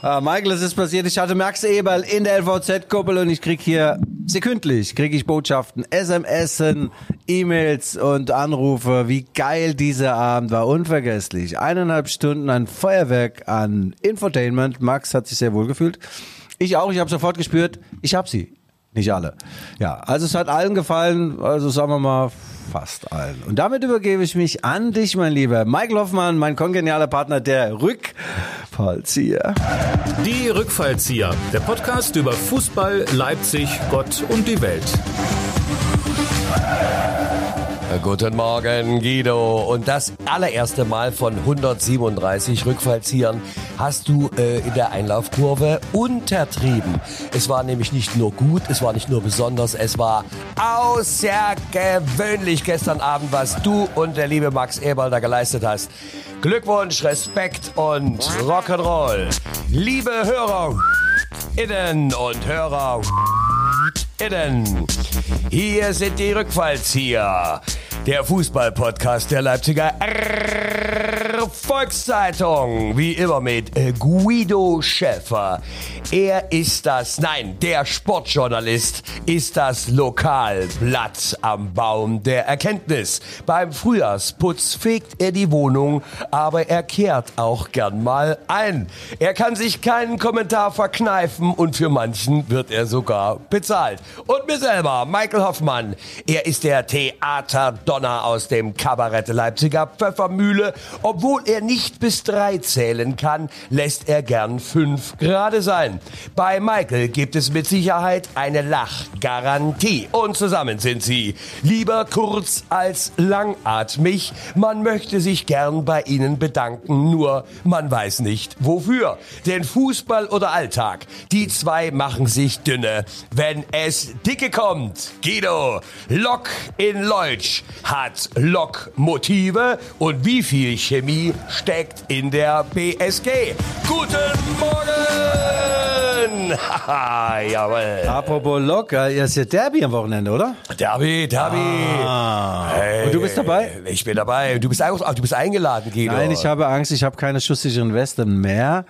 Ah, Michael, es ist passiert. Ich hatte Max Eberl in der LVZ-Kuppel und ich krieg hier sekündlich krieg ich Botschaften, SMS, E-Mails und Anrufe. Wie geil dieser Abend war, unvergesslich. Eineinhalb Stunden ein Feuerwerk an Infotainment. Max hat sich sehr wohl gefühlt. Ich auch. Ich habe sofort gespürt, ich hab sie. Nicht alle. Ja, also es hat allen gefallen. Also sagen wir mal fast allen. Und damit übergebe ich mich an dich, mein Lieber. Michael Hoffmann, mein kongenialer Partner, der Rückfallzieher. Die Rückfallzieher, der Podcast über Fußball, Leipzig, Gott und die Welt. Guten Morgen, Guido. Und das allererste Mal von 137 Rückfallziehern hast du äh, in der Einlaufkurve untertrieben. Es war nämlich nicht nur gut, es war nicht nur besonders, es war außergewöhnlich gestern Abend, was du und der liebe Max Eberl da geleistet hast. Glückwunsch, Respekt und Rock'n'Roll. Liebe Hörer innen und Hörer hier sind die Rückfallzieher. Der Fußballpodcast der Leipziger Volkszeitung. Wie immer mit äh, Guido Schäfer. Er ist das, nein, der Sportjournalist ist das Lokalblatt am Baum der Erkenntnis. Beim Frühjahrsputz fegt er die Wohnung, aber er kehrt auch gern mal ein. Er kann sich keinen Kommentar verkneifen und für manchen wird er sogar bezahlt. Und mir selber, Michael Hoffmann. Er ist der Theaterdonner aus dem Kabarett Leipziger Pfeffermühle. Obwohl er nicht bis drei zählen kann, lässt er gern fünf gerade sein. Bei Michael gibt es mit Sicherheit eine Lachgarantie. Und zusammen sind sie lieber kurz als langatmig. Man möchte sich gern bei ihnen bedanken, nur man weiß nicht wofür. Denn Fußball oder Alltag, die zwei machen sich dünne, wenn es dicke kommt. Guido, Lok in Leutsch hat Lokmotive und wie viel Chemie steckt in der BSG? Guten Morgen! Haha, jawohl. Apropos Lok, äh, ist ja Derby am Wochenende, oder? Derby, Derby. Ah. Hey, Und du bist dabei? Ich bin dabei. Du bist, du bist eingeladen, Guido. Nein, ich habe Angst, ich habe keine schusssicheren Westen mehr.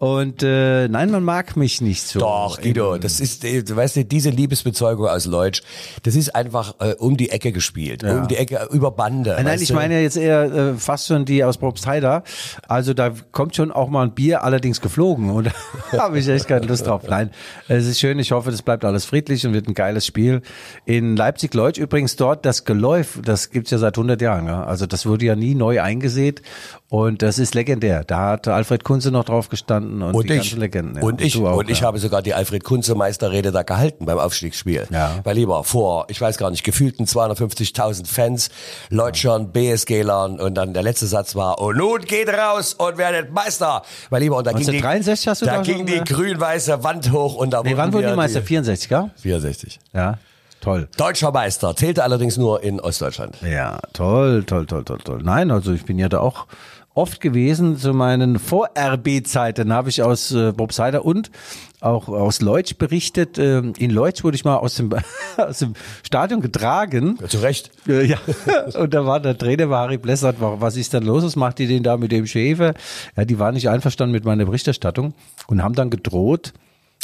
Und äh, nein, man mag mich nicht so. Doch, Guido, das ist, äh, du weißt, du, diese Liebesbezeugung aus Leutsch, das ist einfach äh, um die Ecke gespielt, um die Ecke über Bande. Nein, weißt ich du? meine ja jetzt eher äh, fast schon die aus Probstheider. Also da kommt schon auch mal ein Bier, allerdings geflogen. Und da habe ich echt keine Lust drauf. Nein, es ist schön. Ich hoffe, das bleibt alles friedlich und wird ein geiles Spiel. In Leipzig-Leutsch übrigens dort das Geläuf, das gibt's ja seit 100 Jahren. Ja? Also das wurde ja nie neu eingesät. Und das ist legendär. Da hat Alfred Kunze noch drauf gestanden und, Und die ich, Legenden. ja. und ich, du auch, und ich ja. habe sogar die Alfred Kunze Meisterrede da gehalten beim Aufstiegsspiel. Ja. Weil lieber vor, ich weiß gar nicht, gefühlten 250.000 Fans, Leutschern, BSG-Lern und dann der letzte Satz war, und nun geht raus und werdet Meister. Weil lieber, und da ging die, 1963 hast du da ging die ja? grün-weiße Wand hoch und da Nee, wann wurden die Meister? 64, ja? 64. Ja, toll. Deutscher Meister, zählte allerdings nur in Ostdeutschland. Ja, toll, toll, toll, toll, toll. Nein, also ich bin ja da auch oft gewesen zu meinen Vor-RB-Zeiten. habe ich aus äh, Bobseider und auch aus Leutsch berichtet. Ähm, in Leutsch wurde ich mal aus dem, aus dem Stadion getragen. Ja, zu Recht. Äh, Ja, und da war der Trainer, war Harry Blessert, was ist denn los, was macht die denn da mit dem Schäfer? Ja, die waren nicht einverstanden mit meiner Berichterstattung und haben dann gedroht,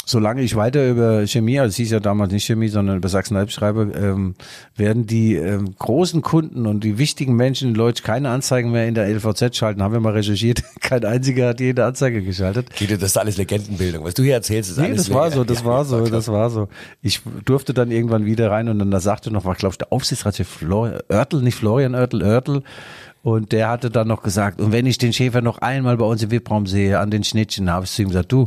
solange ich weiter über Chemie, also es hieß ja damals nicht Chemie, sondern über Sachsen-Alb schreibe, ähm, werden die ähm, großen Kunden und die wichtigen Menschen in Leutsch keine Anzeigen mehr in der LVZ schalten. Haben wir mal recherchiert. Kein einziger hat jede Anzeige geschaltet. Guido, das ist alles Legendenbildung. Was du hier erzählst, ist Nee, alles das war so, das Ja, war so, das war so. Ich durfte dann irgendwann wieder rein und dann da sagte noch, war glaube ich der Aufsichtsratschef Flor Oertel, nicht Florian Oertel, Oertel. Und der hatte dann noch gesagt, und wenn ich den Schäfer noch einmal bei uns im VIP-Raum sehe, an den Schnittchen, habe ich zu ihm gesagt, du,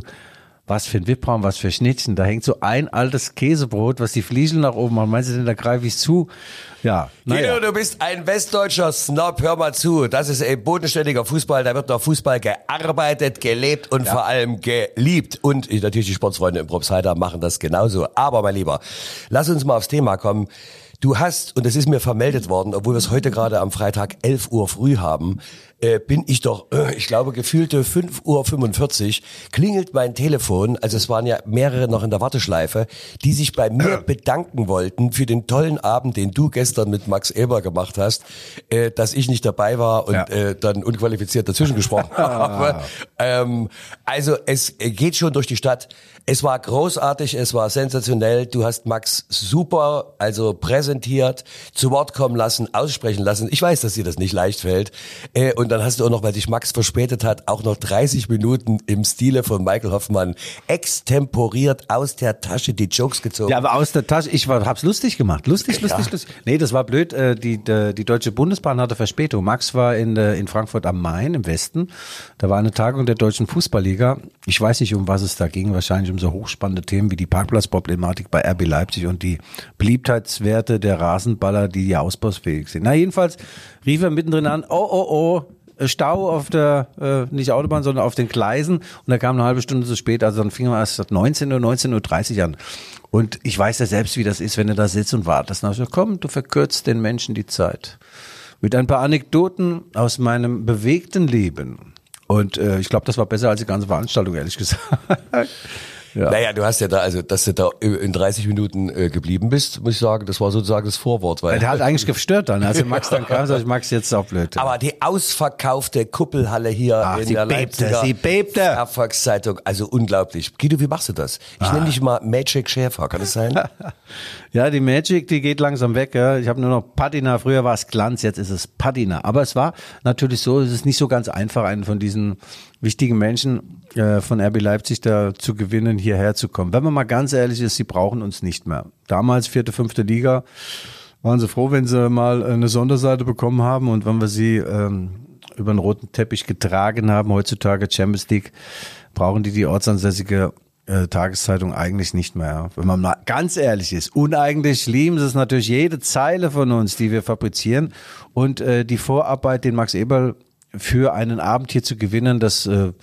was für ein VIP-Raum, was für Schnittchen. Da hängt so ein altes Käsebrot, was die Fliesel nach oben machen. Meinst du denn, da greife ich zu? Ja, naja. Guido, du bist ein westdeutscher Snob, hör mal zu. Das ist eben bodenständiger Fußball, da wird noch Fußball gearbeitet, gelebt und vor allem geliebt. Und natürlich die Sportsfreunde im Probstheiter machen das genauso. Aber mein Lieber, lass uns mal aufs Thema kommen. Du hast, und es ist mir vermeldet worden, obwohl wir es heute gerade am Freitag 11 Uhr früh haben, äh, bin ich doch, äh, ich glaube, gefühlte 5.45 Uhr klingelt mein Telefon, also es waren ja mehrere noch in der Warteschleife, die sich bei mir bedanken wollten für den tollen Abend, den du gestern mit Max Eber gemacht hast, äh, dass ich nicht dabei war und Ja. äh, dann unqualifiziert dazwischen gesprochen habe. Ähm, also es geht schon durch die Stadt. Es war großartig, es war sensationell. Du hast Max super, also präsentiert, zu Wort kommen lassen, aussprechen lassen. Ich weiß, dass dir das nicht leicht fällt. Äh, und dann hast du auch noch, weil dich Max verspätet hat, auch noch 30 Minuten im Stile von Michael Hoffmann extemporiert aus der Tasche die Jokes gezogen. Ja, aber aus der Tasche, ich war, hab's lustig gemacht. Lustig, lustig, lustig. Nee, das war blöd. Äh, Die, die, die Deutsche Bundesbahn hatte Verspätung. Max war in, der- in Frankfurt am Main im Westen. Da war eine Tagung der Deutschen Fußballliga. Ich weiß nicht, um was es da ging. Wahrscheinlich um so hochspannende Themen wie die Parkplatzproblematik bei RB Leipzig und die Beliebtheitswerte der Rasenballer, die ja ausbausfähig sind. Na, jedenfalls rief er mittendrin an, oh, oh, oh, Stau auf der, äh, nicht Autobahn, sondern auf den Gleisen. Und er kam eine halbe Stunde zu spät. Also dann fing er erst 19 Uhr, 19.30 Uhr an. Und ich weiß ja selbst, wie das ist, wenn du da sitzt und wartest. Dann hab ich komm, du verkürzt den Menschen die Zeit. Mit ein paar Anekdoten aus meinem bewegten Leben. Und äh, ich glaube, das war besser als die ganze Veranstaltung, ehrlich gesagt. Ja. Naja, du hast ja da, also, dass du da in 30 Minuten äh, geblieben bist, muss ich sagen, das war sozusagen das Vorwort, weil. Der hat eigentlich gestört dann. Also Max dann kam, sag ich, Max, jetzt auch blöd. Aber die ausverkaufte Kuppelhalle hier Ach, in sie der bebte, Leipziger sie bebte. Erfolgszeitung, also unglaublich. Guido, wie machst du das? Ich Ah. nenne dich mal Magic Schäfer, kann das sein? Ja, die Magic, die geht langsam weg. Ja. Ich habe nur noch Patina. Früher war es Glanz, jetzt ist es Patina. Aber es war natürlich so, es ist nicht so ganz einfach, einen von diesen wichtigen Menschen von RB Leipzig da zu gewinnen, hierher zu kommen. Wenn man mal ganz ehrlich ist, sie brauchen uns nicht mehr. Damals vierte, fünfte Liga, waren sie froh, wenn sie mal eine Sonderseite bekommen haben und wenn wir sie ähm, über den roten Teppich getragen haben. Heutzutage Champions League brauchen die die ortsansässige äh, Tageszeitung eigentlich nicht mehr. Wenn man mal ganz ehrlich ist. Uneigentlich lieben sie es natürlich jede Zeile von uns, die wir fabrizieren. Und äh, die Vorarbeit, den Max Eberl für einen Abend hier zu gewinnen, das, äh,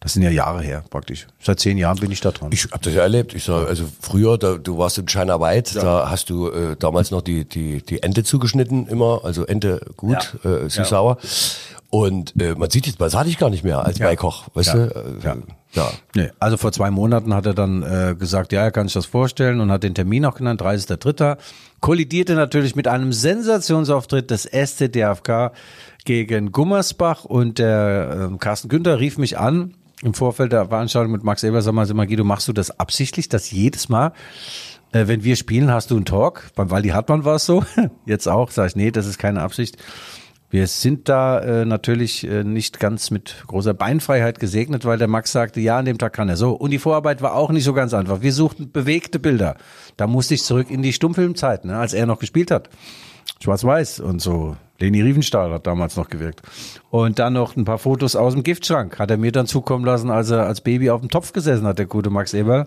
das sind ja Jahre her praktisch. Seit zehn Jahren bin ich da dran. Ich habe das ja erlebt. Ich sag, also früher, da, du warst in China White, da hast du äh, damals noch die, die, die Ente zugeschnitten immer, also Ente gut, äh, süß-sauer. Und äh, man sieht jetzt, man sah dich gar nicht mehr als Beikoch, weißt Ja. du? Äh, Ja. ja. Nee, also vor zwei Monaten hat er dann äh, gesagt, ja, er kann sich das vorstellen und hat den Termin auch genannt, 30.03. Kollidierte natürlich mit einem Sensationsauftritt des SCDFK gegen Gummersbach und der ähm, Carsten Günther rief mich an im Vorfeld der Veranstaltung mit Max Eber, sag mal, sag mal, Guido, machst du das absichtlich, dass jedes Mal, äh, wenn wir spielen, hast du einen Talk? Beim Waldi Hartmann war es so, jetzt auch, sag ich, nee, das ist keine Absicht. Wir sind da äh, natürlich äh, nicht ganz mit großer Beinfreiheit gesegnet, weil der Max sagte, ja, an dem Tag kann er so. Und die Vorarbeit war auch nicht so ganz einfach. Wir suchten bewegte Bilder. Da musste ich zurück in die Stummfilmzeit, ne, als er noch gespielt hat. Schwarz-Weiß und so. Leni Riefenstahl hat damals noch gewirkt. Und dann noch ein paar Fotos aus dem Giftschrank hat er mir dann zukommen lassen, als er als Baby auf dem Topf gesessen hat, der gute Max Eberl.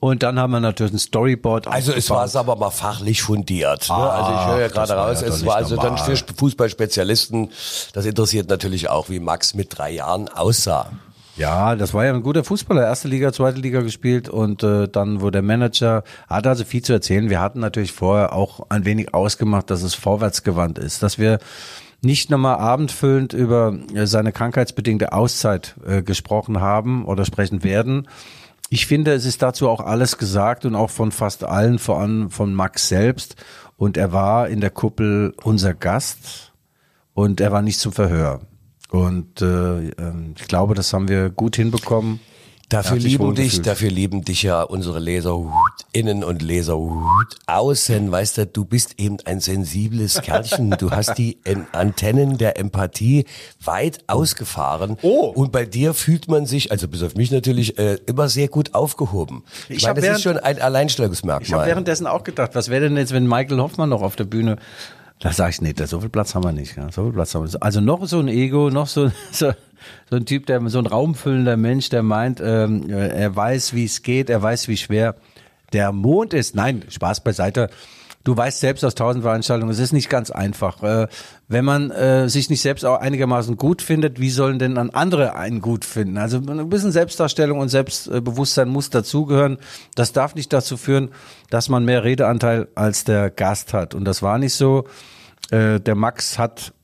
Und dann haben wir natürlich ein Storyboard. Also es war es aber mal fachlich fundiert. Ne? Ah, also ich höre ja gerade raus, ja es war also dann normal. für Fußballspezialisten, das interessiert natürlich auch, wie Max mit drei Jahren aussah. Ja, das war ja ein guter Fußballer, erste Liga, zweite Liga gespielt und äh, dann wurde der Manager, hat also viel zu erzählen. Wir hatten natürlich vorher auch ein wenig ausgemacht, dass es vorwärtsgewandt ist, dass wir nicht nochmal abendfüllend über äh, seine krankheitsbedingte Auszeit äh, gesprochen haben oder sprechen werden. Ich finde, es ist dazu auch alles gesagt und auch von fast allen, vor allem von Max selbst. Und er war in der Kuppel unser Gast und er war nicht zum Verhör. Und äh, ähm, ich glaube, das haben wir gut hinbekommen. Dafür lieben dich, dafür lieben dich ja unsere Leser innen und Leser hut, außen. Weißt du, du bist eben ein sensibles Kerlchen. Du hast die En- Antennen der Empathie weit ausgefahren. Oh. Und bei dir fühlt man sich, also bis auf mich natürlich, äh, immer sehr gut aufgehoben. Ich, Ich meine, hab das während- ist schon ein Ich habe Alleinstellungsmerkmal. währenddessen auch gedacht, was wäre denn jetzt, wenn Michael Hoffmann noch auf der Bühne da sag ich, nee, da- so viel Platz haben wir nicht. Ja, so viel Platz haben wir nicht. Also noch so ein Ego, noch so, so, so ein Typ, der so ein raumfüllender Mensch, der meint, ähm, er weiß, wie es geht, er weiß, wie schwer der Mond ist. Nein, Spaß beiseite. Du weißt selbst aus tausend Veranstaltungen, es ist nicht ganz einfach. Äh, wenn man äh, sich nicht selbst auch einigermaßen gut findet, wie sollen denn dann andere einen gut finden? Also ein bisschen Selbstdarstellung und Selbstbewusstsein muss dazugehören. Das darf nicht dazu führen, dass man mehr Redeanteil als der Gast hat. Und das war nicht so. Äh, der Max hat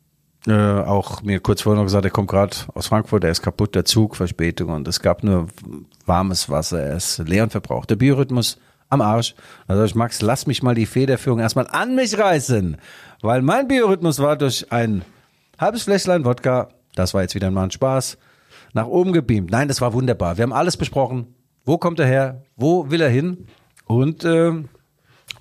äh, auch mir kurz vorher noch gesagt, er kommt gerade aus Frankfurt, er ist kaputt, der Zug, Verspätung und es gab nur warmes Wasser, er ist leer und verbraucht. Der Biorhythmus am Arsch. Also ich Max, lass mich mal die Federführung erstmal an mich reißen, weil mein Biorhythmus war durch ein halbes Fläschlein Wodka, das war jetzt wieder mal ein Spaß, nach oben gebeamt. Nein, das war wunderbar. Wir haben alles besprochen. Wo kommt er her? Wo will er hin? Und äh,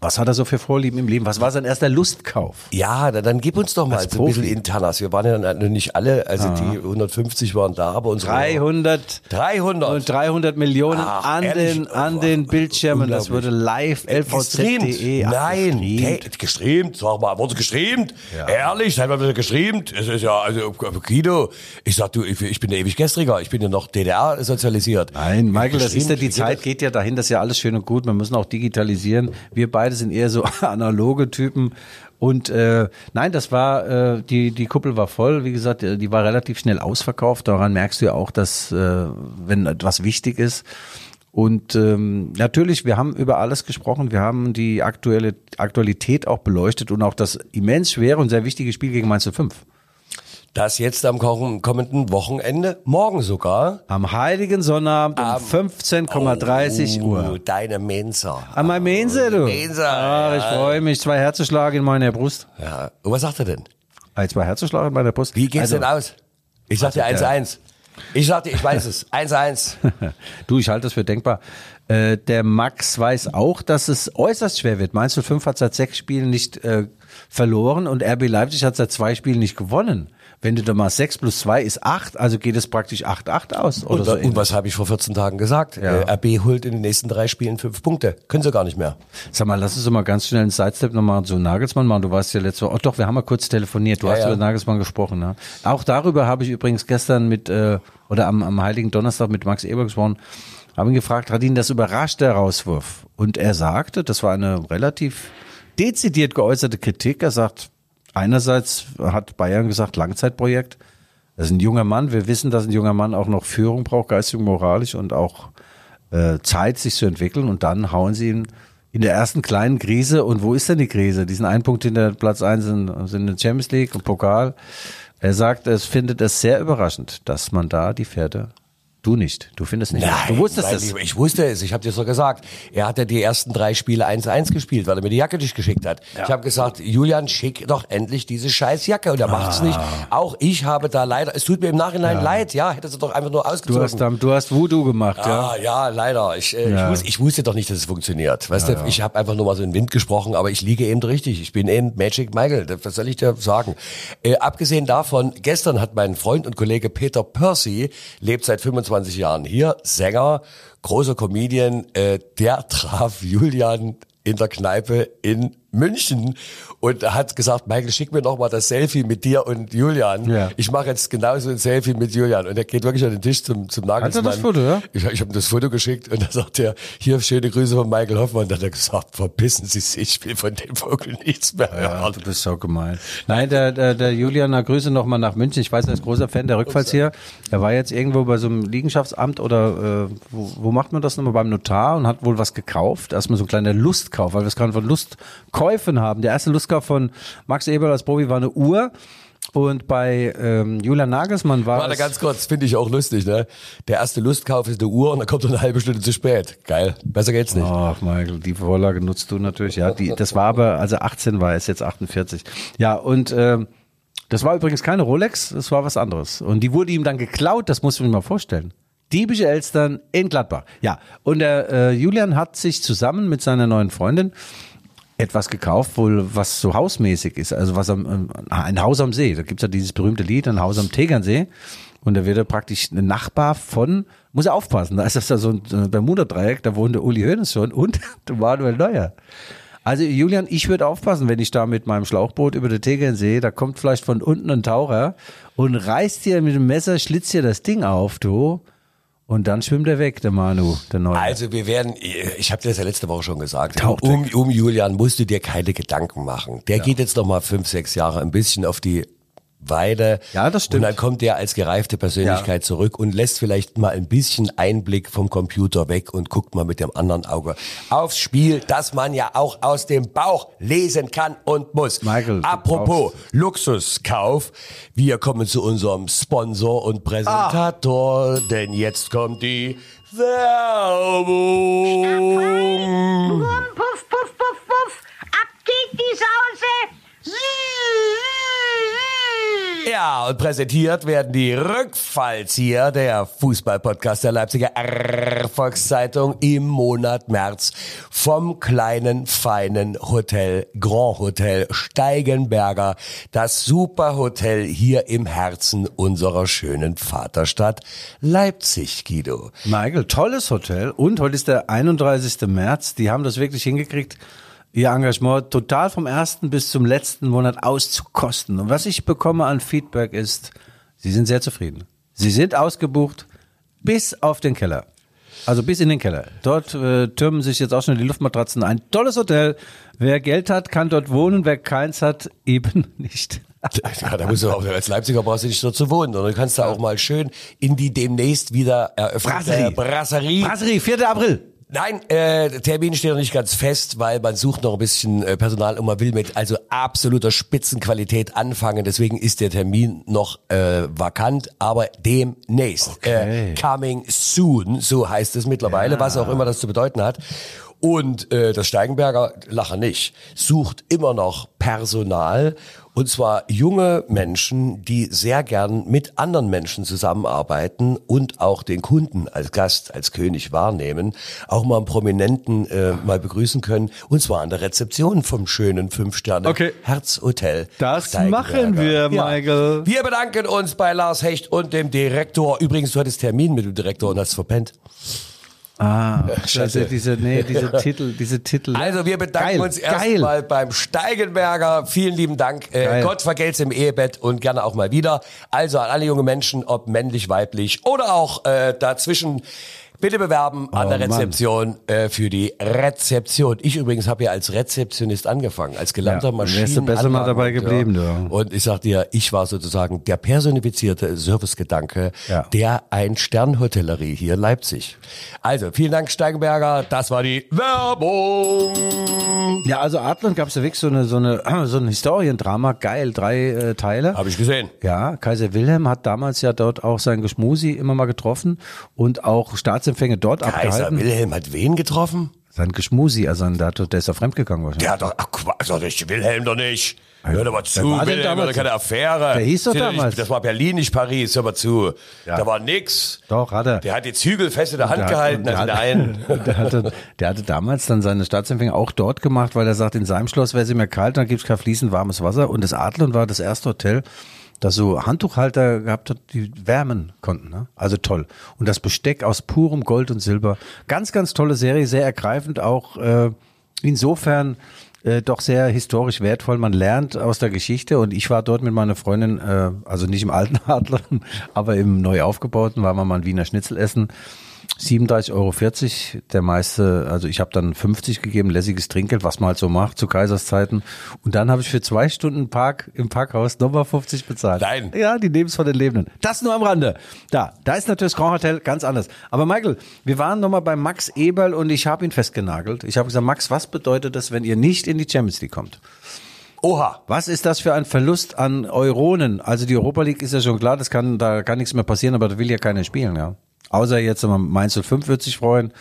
was hat er so für Vorlieben im Leben? Was war sein erster Lustkauf? Ja, dann, dann gib uns doch mal so ein bisschen. Internas. Wir waren ja dann nicht alle, also die 150 waren da, aber unsere 300 300. und 300 Millionen Ach, an ehrlich? den an den Bildschirmen. Das wurde live Gestreamt. lvz.de. Nein, gestreamt. Ge- gestreamt. Sag mal, wurde gestreamt? Ehrlich, seid mal wieder gestreamt? Es ist ja, also, Guido, ich sag du, ich, ich bin der ewig Gestriger. Ich bin ja noch DDR sozialisiert. Nein, Michael, das ist ja die Zeit geht ja dahin, das ist ja alles schön und gut. Wir müssen auch digitalisieren. Wir beide sind eher so analoge Typen. Und äh, nein, das war äh, die die Kuppel war voll. Wie gesagt, äh, die war relativ schnell ausverkauft. Daran merkst du ja auch, dass äh, wenn etwas wichtig ist. Und ähm, natürlich, wir haben über alles gesprochen. Wir haben die aktuelle Aktualität auch beleuchtet und auch das immens schwere und sehr wichtige Spiel gegen Mainz 05. Das jetzt am kommenden Wochenende, morgen sogar. Am heiligen Sonnabend um 15,30 Oh, Uhr. Deine Mensa. An meinem Mense, du. Mensa, Ah, ich ja. freue mich. Zwei Herzenschlag in meiner Brust. Ja. Und was sagt er denn? Ah, zwei Herzenschlag in meiner Brust. Wie geht's Also, denn aus? Ich sag dir Also, 1-1. Ich sag dir, ich weiß es. 1-1. Du, ich halte das für denkbar. Äh, der Max weiß auch, dass es äußerst schwer wird. Mainz 05 hat seit sechs Spielen nicht äh, verloren und RB Leipzig hat seit zwei Spielen nicht gewonnen. Wenn du da mal sechs plus zwei ist acht, also geht es praktisch 8-8 aus. Oder Und, so und was habe ich vor 14 Tagen gesagt? Ja. Äh, RB holt in den nächsten drei Spielen fünf Punkte. Können sie gar nicht mehr. Sag mal, lass uns doch mal ganz schnell einen Sidestep nochmal zu Nagelsmann machen. Du warst ja letzte Woche, oh doch, wir haben mal kurz telefoniert. Du Ja, hast ja. über Nagelsmann gesprochen. Ne? Auch darüber habe ich übrigens gestern mit, äh, oder am, am Heiligen Donnerstag mit Max Eber gesprochen, habe ihn gefragt, hat ihn das überrascht, der Rauswurf? Und er sagte, das war eine relativ dezidiert geäußerte Kritik. Er sagt, einerseits hat Bayern gesagt, Langzeitprojekt. Das ist ein junger Mann. Wir wissen, dass ein junger Mann auch noch Führung braucht, geistig und moralisch und auch äh, Zeit, sich zu entwickeln. Und dann hauen sie ihn in der ersten kleinen Krise. Und wo ist denn die Krise? Diesen einen Punkt hinter Platz eins sind, sind in der Champions League und Pokal. Er sagt, es findet es sehr überraschend, dass man da die Pferde Du nicht. Du findest nicht. du wusstest es. Lieber, ich wusste es. Ich habe dir so gesagt. Er hat ja die ersten drei Spiele 1-1 gespielt, weil er mir die Jacke nicht geschickt hat. Ich habe gesagt, Julian, schick doch endlich diese scheiß Jacke. Und er macht's Ah. nicht. Auch ich habe da leider, es tut mir im Nachhinein leid, ja, hätte sie doch einfach nur ausgezogen. Du hast, dann- du hast Voodoo gemacht, ja. Ah, ja, leider. Ich, äh, Ja. ich, wus, ich wusste doch nicht, dass es funktioniert. Weißt du, ich habe einfach nur mal so in den Wind gesprochen, aber ich liege eben richtig. Ich bin eben Magic Michael. Was soll ich dir sagen? Äh, abgesehen davon, gestern hat mein Freund und Kollege Peter Percy, lebt seit 25 Jahren hier, Sänger, großer Comedian, äh, der traf Julian in der Kneipe in München und hat gesagt, Michael, schick mir noch mal das Selfie mit dir und Julian. Ja. Ich mache jetzt genauso ein Selfie mit Julian. Und er geht wirklich an den Tisch zum, zum Hat er Nagelsmann. das Foto, ja? Ich, ich habe ihm das Foto geschickt und da sagt er, hier schöne Grüße von Michael Hoffmann. Da hat er gesagt, verpissen Sie sich, ich will von dem Vogel nichts mehr Ja, hören. du bist so gemein. Nein, der, der, der Julian, na, Grüße nochmal nach München. Ich weiß, er ist großer Fan der Rückfallzieher. Er war jetzt irgendwo bei so einem Liegenschaftsamt oder äh, wo, wo macht man das nochmal? Beim Notar und hat wohl was gekauft. Erstmal so ein kleiner Lustkauf, weil wir es gerade von Lustkäufen haben. Der erste Lustkauf von Max Eberl als Profi war eine Uhr. Und bei ähm, Julian Nagelsmann war Warte ganz kurz, finde ich auch lustig, ne? Der erste Lustkauf ist eine Uhr und dann kommt er eine halbe Stunde zu spät. Geil. Besser geht's nicht. Ach, Michael, die Vorlage nutzt du natürlich. Ja, die, das war aber, also 18 war es, jetzt 48. Ja, und ähm, das war übrigens keine Rolex, das war was anderes. Und die wurde ihm dann geklaut, das musst du dir mal vorstellen. Diebische Elstern in Gladbach. Ja, und der äh, Julian hat sich zusammen mit seiner neuen Freundin etwas gekauft, wohl was so hausmäßig ist, also was am, ein Haus am See. Da gibt's ja dieses berühmte Lied, ein Haus am Tegernsee. Und da wird er praktisch ein Nachbar von, muss er aufpassen, da ist das da so ein Bermuda-Dreieck, da wohnt der Uli Hoeneß schon und Manuel Neuer. Also Julian, ich würde aufpassen, wenn ich da mit meinem Schlauchboot über den Tegernsee, da kommt vielleicht von unten ein Taucher und reißt dir mit dem Messer, schlitzt dir das Ding auf, du. Und dann schwimmt er weg, der Manu, der Neue. Also wir werden, ich habe dir das ja letzte Woche schon gesagt, um, um Julian musst du dir keine Gedanken machen. Der geht jetzt noch mal fünf, sechs Jahre ein bisschen auf die Weide. Ja, das stimmt. Und dann kommt er als gereifte Persönlichkeit Ja. zurück und lässt vielleicht mal ein bisschen Einblick vom Computer weg und guckt mal mit dem anderen Auge aufs Spiel, das man ja auch aus dem Bauch lesen kann und muss. Michael, du Apropos Luxuskauf, wir kommen zu unserem Sponsor und Präsentator, denn jetzt kommt die Werbung. Puff, puff, puff, puff. Ab geht die Sause. Ja, und präsentiert werden die Rückfallzieher der Fußballpodcast der Leipziger Volkszeitung im Monat März vom kleinen, feinen Hotel Grand Hotel Steigenberger, das Superhotel hier im Herzen unserer schönen Vaterstadt Leipzig, Guido. Michael, tolles Hotel. Und heute ist der 31. März. Die haben das wirklich hingekriegt, ihr Engagement total vom ersten bis zum letzten Monat auszukosten. Und was ich bekomme an Feedback ist, sie sind sehr zufrieden. Sie sind ausgebucht bis auf den Keller. Also bis in den Keller. Dort äh, türmen sich jetzt auch schon die Luftmatratzen. Ein tolles Hotel. Wer Geld hat, kann dort wohnen. Wer keins hat, eben nicht. Ja, da musst du auch als Leipziger brauchst du nicht so zu wohnen, sondern du kannst da auch mal schön in die demnächst wieder eröffnete Brasserie. Brasserie Brasserie, 4. April. Nein, äh, der Termin steht noch nicht ganz fest, weil man sucht noch ein bisschen äh, Personal und man will mit also absoluter Spitzenqualität anfangen. Deswegen ist der Termin noch äh, vakant, aber demnächst. Okay. Äh, coming soon, so heißt es mittlerweile, was auch immer das zu bedeuten hat. Und äh, das Steigenberger, lacher nicht, sucht immer noch Personal und zwar junge Menschen, die sehr gern mit anderen Menschen zusammenarbeiten und auch den Kunden als Gast, als König wahrnehmen, auch mal einen Prominenten äh, mal begrüßen können und zwar an der Rezeption vom schönen Fünf-Sterne Okay. Das machen wir, Michael. Wir bedanken uns bei Lars Hecht und dem Direktor. Übrigens, du hattest Termin mit dem Direktor und hast verpennt. Ah, scheiße. diese, diese, nee, diese Titel, diese Titel. Also wir bedanken Geil, uns erstmal beim Steigenberger. Vielen lieben Dank. Äh. Gott vergelt's im Ehebett und gerne auch mal wieder. Also an alle junge Menschen, ob männlich, weiblich oder auch äh, dazwischen. Bitte bewerben an Oh, der. Rezeption äh, für die Rezeption. Ich übrigens habe ja als Rezeptionist angefangen, als gelernter Ja, du besser mal dabei geblieben, du. Und ich sag dir, ich war sozusagen der personifizierte Servicegedanke Ja. der Ein-Stern-Hotellerie hier in Leipzig. Also, vielen Dank, Steigenberger. Das war die Werbung. Ja, also Adlon gab es ja wirklich so eine, so eine, so ein Historiendrama, geil, drei äh, Teile. Habe ich gesehen. Ja, Kaiser Wilhelm hat damals ja dort auch sein Geschmusi immer mal getroffen und auch Staatsempfänge dort Kaiser abgehalten. Wilhelm hat wen getroffen? Sein Geschmusi, also der, hat, der ist ja fremdgegangen wahrscheinlich. Der hat doch, ach Quatsch, doch nicht, Wilhelm doch nicht. Hör doch mal zu, war Wilhelm war damals? doch keine Affäre. Der hieß doch damals. Das war Berlin, nicht Paris, hör mal zu. Ja. Da war nix. Doch, hat er. Der hat die Zügel fest in der Hand Der hat- gehalten, der also hat- nein. Der hatte, der hatte damals dann seine Staatsempfänge auch dort gemacht, weil er sagt, in seinem Schloss wäre es immer kalt, dann gibt's kein fließend warmes Wasser. Und das Adlon war das erste Hotel, das so Handtuchhalter gehabt hat, die wärmen konnten. Ne? Also toll. Und das Besteck aus purem Gold und Silber. Ganz, ganz tolle Serie, sehr ergreifend auch. Äh, insofern äh, doch sehr historisch wertvoll. Man lernt aus der Geschichte und ich war dort mit meiner Freundin, äh, also nicht im alten Adler, aber im neu aufgebauten, waren wir mal ein Wiener Schnitzel essen. 37,40 Euro, der meiste, also ich habe dann 50 gegeben, lässiges Trinkgeld, was man halt so macht zu Kaiserszeiten. Und dann habe ich für zwei Stunden Park im Parkhaus nochmal 50 bezahlt. Nein. Ja, die nehmen es von den Lebenden. Das nur am Rande. Da, da ist natürlich das Grand Hotel ganz anders. Aber Michael, wir waren nochmal bei Max Eberl und ich habe ihn festgenagelt. Ich habe gesagt, Max, was bedeutet das, wenn ihr nicht in die Champions League kommt? Oha. Was ist das für ein Verlust an Euronen? Also die Europa League ist ja schon klar, das kann, da kann nichts mehr passieren, aber da will ja keiner spielen, ja. Außer jetzt Mainz 05 wird sich freuen.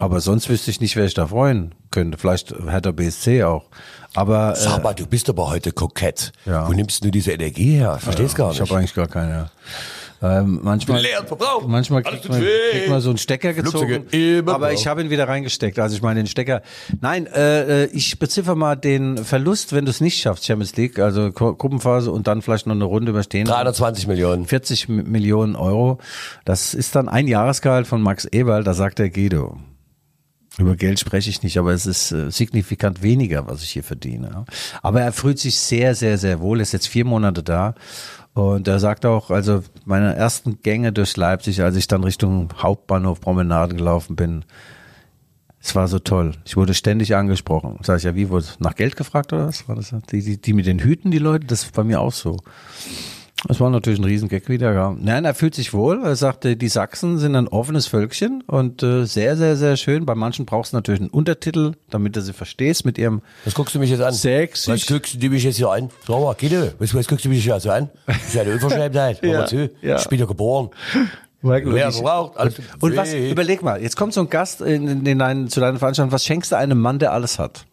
Aber sonst wüsste ich nicht, wer ich da freuen könnte. Vielleicht Hertha BSC auch. Aber äh, Sag mal, du bist aber heute kokett. Ja. Wo nimmst du diese Energie her? Verstehst gar ich nicht. habe eigentlich gar keine. Ähm, manchmal Leeren Verbrauch. manchmal kriegt man, kriegt man so einen Stecker gezogen, aber ich habe ihn wieder reingesteckt. Also ich meine den Stecker. Nein, äh, äh, ich beziffer mal den Verlust, wenn du es nicht schaffst, Champions League, also Gru- Gruppenphase und dann vielleicht noch eine Runde überstehen. 320 Millionen. 40 M- Millionen Euro. Das ist dann ein Jahresgehalt von Max Eberl, da sagt der Guido. Über Geld spreche ich nicht, aber es ist äh, signifikant weniger, was ich hier verdiene. Aber er fühlt sich sehr, sehr, sehr wohl, ist jetzt vier Monate da. Und er sagt auch, also meine ersten Gänge durch Leipzig, als ich dann Richtung Hauptbahnhof Promenade gelaufen bin, Es war so toll. Ich wurde ständig angesprochen. Sag ich ja, wie wurde nach Geld gefragt oder was? War das die, die, die mit den Hüten, die Leute? Das bei mir auch so. Das war natürlich ein Riesengag wieder, ja. Nein, er fühlt sich wohl. Er sagte, die Sachsen sind ein offenes Völkchen und äh, sehr, sehr, sehr schön. Bei manchen brauchst du natürlich einen Untertitel, damit du sie verstehst mit ihrem Was guckst du mich jetzt an? Sexy. Was guckst du mich jetzt hier an? Sag mal, Guido, was, was guckst du mich hier so an? Das ist ja eine Unverschämtheit. Hör mal zu. ja. Ich bin ja geboren. Michael, Wer braucht alles? Und was, überleg mal, jetzt kommt so ein Gast in, in, in dein, zu deiner Veranstaltung, was schenkst du einem Mann, der alles hat?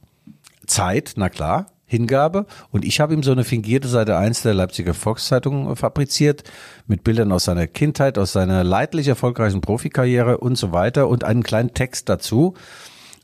Zeit, na klar, Hingabe. Und ich habe ihm so eine fingierte Seite 1 der Leipziger Volkszeitung fabriziert, mit Bildern aus seiner Kindheit, aus seiner leidlich erfolgreichen Profikarriere und so weiter und einen kleinen Text dazu.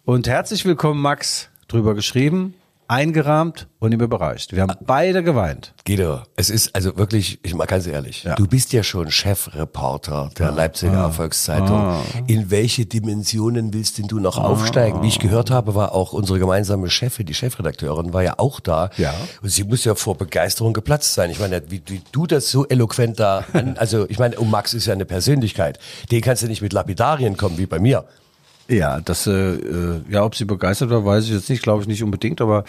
Und herzlich willkommen, Max, drüber geschrieben, eingerahmt und ihm überreicht. Wir haben beide geweint. Guido, es ist also wirklich, ich mal ganz ehrlich, du bist ja schon Chefreporter der Leipziger Erfolgszeitung. In welche Dimensionen willst denn du noch aufsteigen? Wie ich gehört habe, war auch unsere gemeinsame Chefin, die Chefredakteurin, war ja auch da. Ja. Und sie muss ja vor Begeisterung geplatzt sein. Ich meine, wie, wie du das so eloquent da an, also ich meine, um Max ist ja eine Persönlichkeit. Den kannst du nicht mit Lapidarien kommen wie bei mir. Ja, das, äh, äh, ja, ob sie begeistert war, weiß ich jetzt nicht, glaube ich nicht unbedingt, aber